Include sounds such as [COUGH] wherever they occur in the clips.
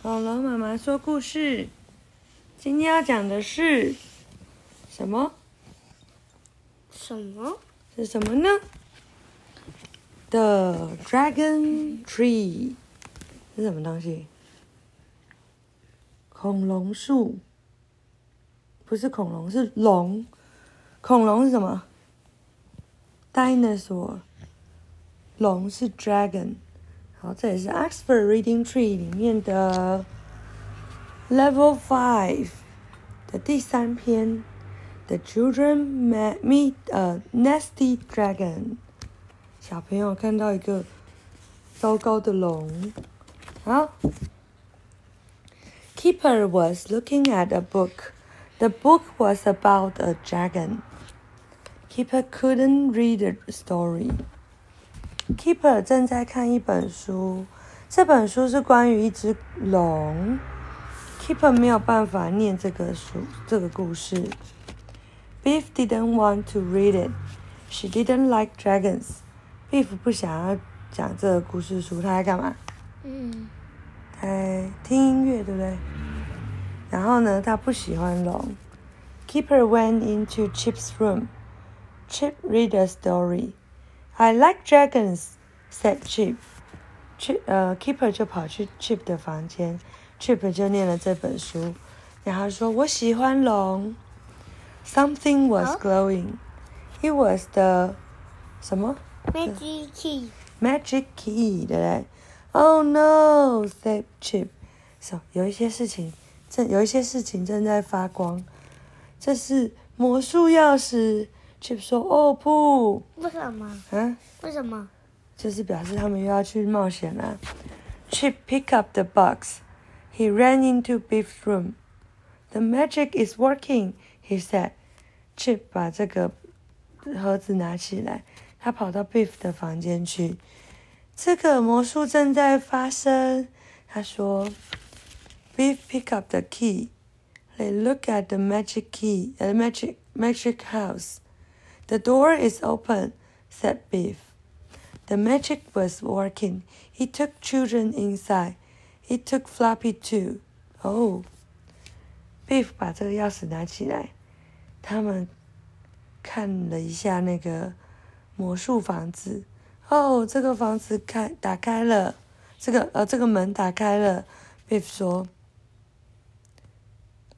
恐龙妈妈说故事，今天要讲的是什么？什么？是什么呢？The Dragon Tree 是什么东西？恐龙树，不是恐龙，是龙。恐龙是什么？Dinosaur。龙是 Dragon。好，这也是 Oxford Reading Tree 里面的 Level Five 的第三篇。The children met meet a nasty dragon。小朋友看到一个糟糕的龙。好，Keeper was looking at a book. The book was about a dragon. Keeper couldn't read the story. Keeper 正在看一本书，这本书是关于一只龙。Keeper 没有办法念这个书，这个故事。Beef didn't want to read it. She didn't like dragons. Beef 不想要讲这个故事书，他在干嘛？嗯，在听音乐，对不对？然后呢，他不喜欢龙。Keeper went into Chip's room. Chip read a story. I like dragons, said Chip. Chip 呃，Keeper 就跑去 Chip 的房间，Chip 就念了这本书，然后说：“我喜欢龙。” Something was glowing. It was the 什么 Magic key，magic key，对不对？Oh no, said Chip. So 有一些事情正有一些事情正在发光，这是魔术钥匙。Chip 说：“哦不，为什么？啊。”为什么？就是表示他们又要去冒险啦。Chip picked up the box. He ran into Beef's room. The magic is working, he said. Chip 把这个盒子拿起来，他跑到 Beef 的房间去。这个魔术正在发生，他说。Beef picked up the key. They look at the magic key, the magic magic house. The door is open, said Beef. The magic was working. He took children inside. He took Floppy too. Oh. Beef 把这个钥匙拿起来，他们看了一下那个魔术房子。哦，这个房子开打开了，这个呃这个门打开了。Beef 说：“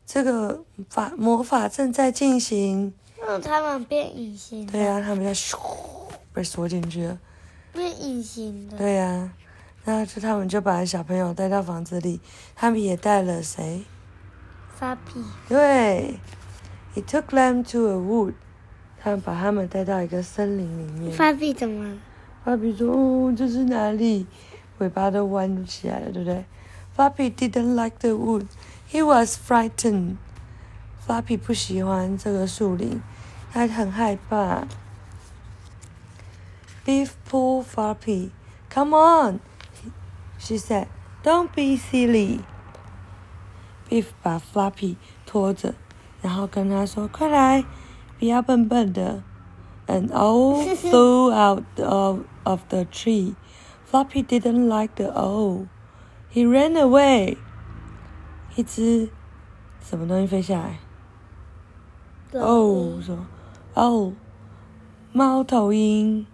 这个法魔法正在进行。”让他们变隐形的，对呀、他们要咻被锁进去了。变隐形的。对呀、然后就他们就把小朋友带到房子里，他们也带了谁？发屁，对，He took them to a wood，他们把他们带到一个森林里面。发屁怎么了？芭比说：“哦，这是哪里？”尾巴都弯起来了，对不对？Floppy didn't like the wood. He was frightened. Floppy 不喜欢这个树林，他很害怕。Beef pulled Floppy. Come on, she said. Don't be silly. Beef 把 Floppy 拖着，然后跟他说：“快来，不要笨笨的。” An owl [LAUGHS] flew out of, of the tree. Floppy didn't like the owl. He ran away. 一只什么东西飞下来？哦，说 哦，猫头鹰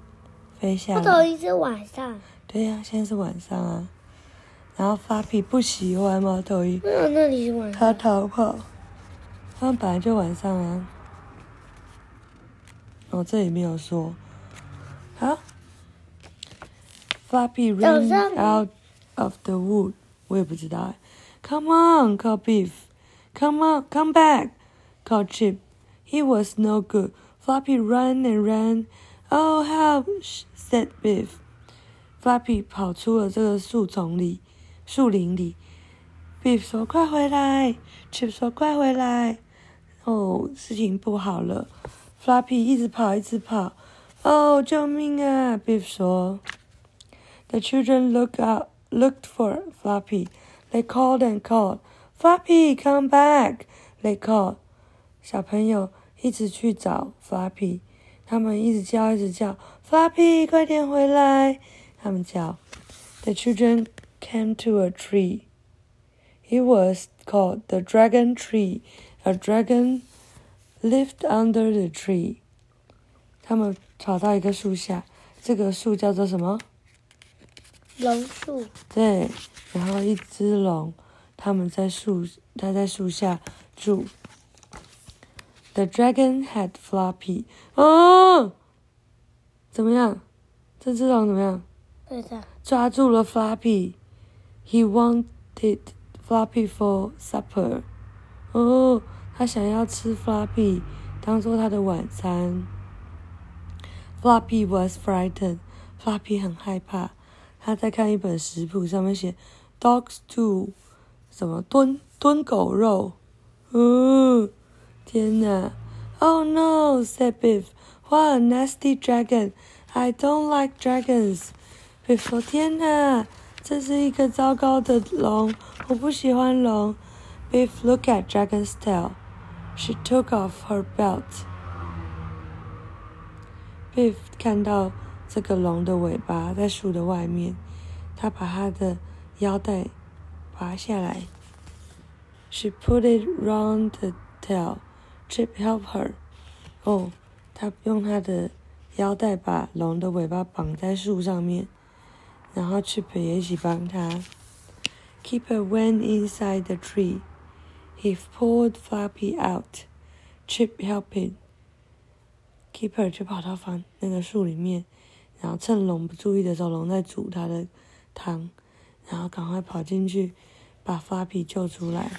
飞下来。猫头鹰是晚上，对呀、现在是晚上啊。然后 Floppy 不喜欢猫头鹰，没有那里是晚他上？逃跑。他们本来就晚上啊。哦，这里没有说。好早 ran 上 out of the wood，我也不知道哎。Come on, called Beef. Come on, come back, called Chip. He was no good. Floppy ran and ran. Oh, help! said Beef. Floppy 跑出了这个树丛里、树林里。Beef 说：“快回来！”Chip 说：“快回来！”哦，事情不好了。Floppy 一直跑，一直跑。哦，救命啊！Beef 说。The children looked out, looked for Floppy. They called and called. Floppy, come back! They called. 小朋友一直去找 Flappy，他们一直叫，一直叫 Flappy，快点回来！他们叫。The children came to a tree. It was called the dragon tree. A dragon lived under the tree. 他们跑到一个树下，这个树叫做什么？龙树。对，然后一只龙，他们在树，它在树下住。The dragon had Floppy. 哦，怎么样？这只龙怎么样？对的。抓住了 Floppy. He wanted Floppy for supper. 哦，他想要吃 Floppy 当做他的晚餐。Floppy was frightened. Floppy 很害怕。他在看一本食谱，上面写 “dog stew”，什么炖炖狗肉。嗯，天哪！Oh no! said Biff. What a nasty dragon! I don't like dragons. Biff 说：“天哪，这是一个糟糕的龙，我不喜欢龙。” Biff looked at Dragon's tail. She took off her belt. Biff 看到这个龙的尾巴在树的外面，他把他的腰带拔下来。She put it round the tail. Chip helped her. 哦，他用他的腰带把龙的尾巴绑在树上面，然后 Chip 也一起帮他。Keeper went inside the tree. He pulled Flappy out. Chip helped him. Keeper 就跑到房那个树里面，然后趁龙不注意的时候，龙在煮他的汤，然后赶快跑进去把 Flappy 救出来。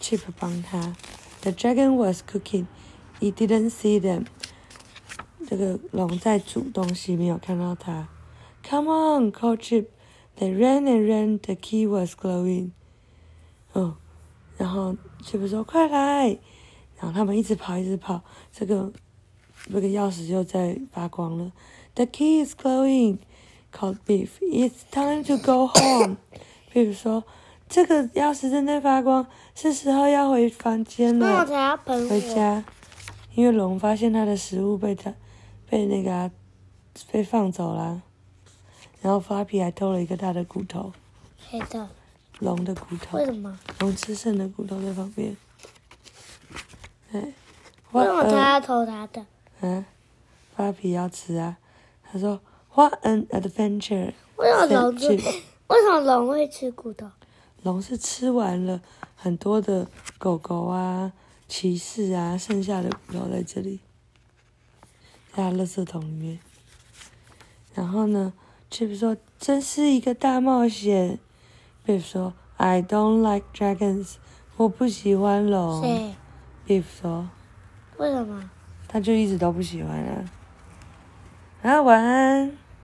Chip 帮他。The dragon was cooking. He didn't see them. 这个龙在煮东西，没有看到他。Come on, called Chip. They ran and ran. The key was glowing. 哦，然后 Chip 说：“快来！”然后他们一直跑，一直跑。这个这个钥匙就在发光了。The key is glowing. Called Beef. It's time to go home. Beef 说：“ 这个钥匙正在发光，是时候要回房间了。”那我才要喷回家，因为龙发现它的食物被它被那个、啊、被放走了，然后发皮还偷了一个它的骨头，黑的。龙的骨头为，什么？龙吃剩的骨头在旁边。哎，为什么呃他要偷他的？啊，发皮要吃啊。他说：“What an adventure！” 为什么龙？Chip 为什么龙会吃骨头？龙是吃完了很多的狗狗啊、骑士啊，剩下的骨头在这里，在它垃圾桶里面。然后呢，Chip 说：“真是一个大冒险。”Biff 说：“I don't like dragons，我不喜欢龙。谁？”Biff 说为什么？：“他就一直都不喜欢啊。”啊，晚安。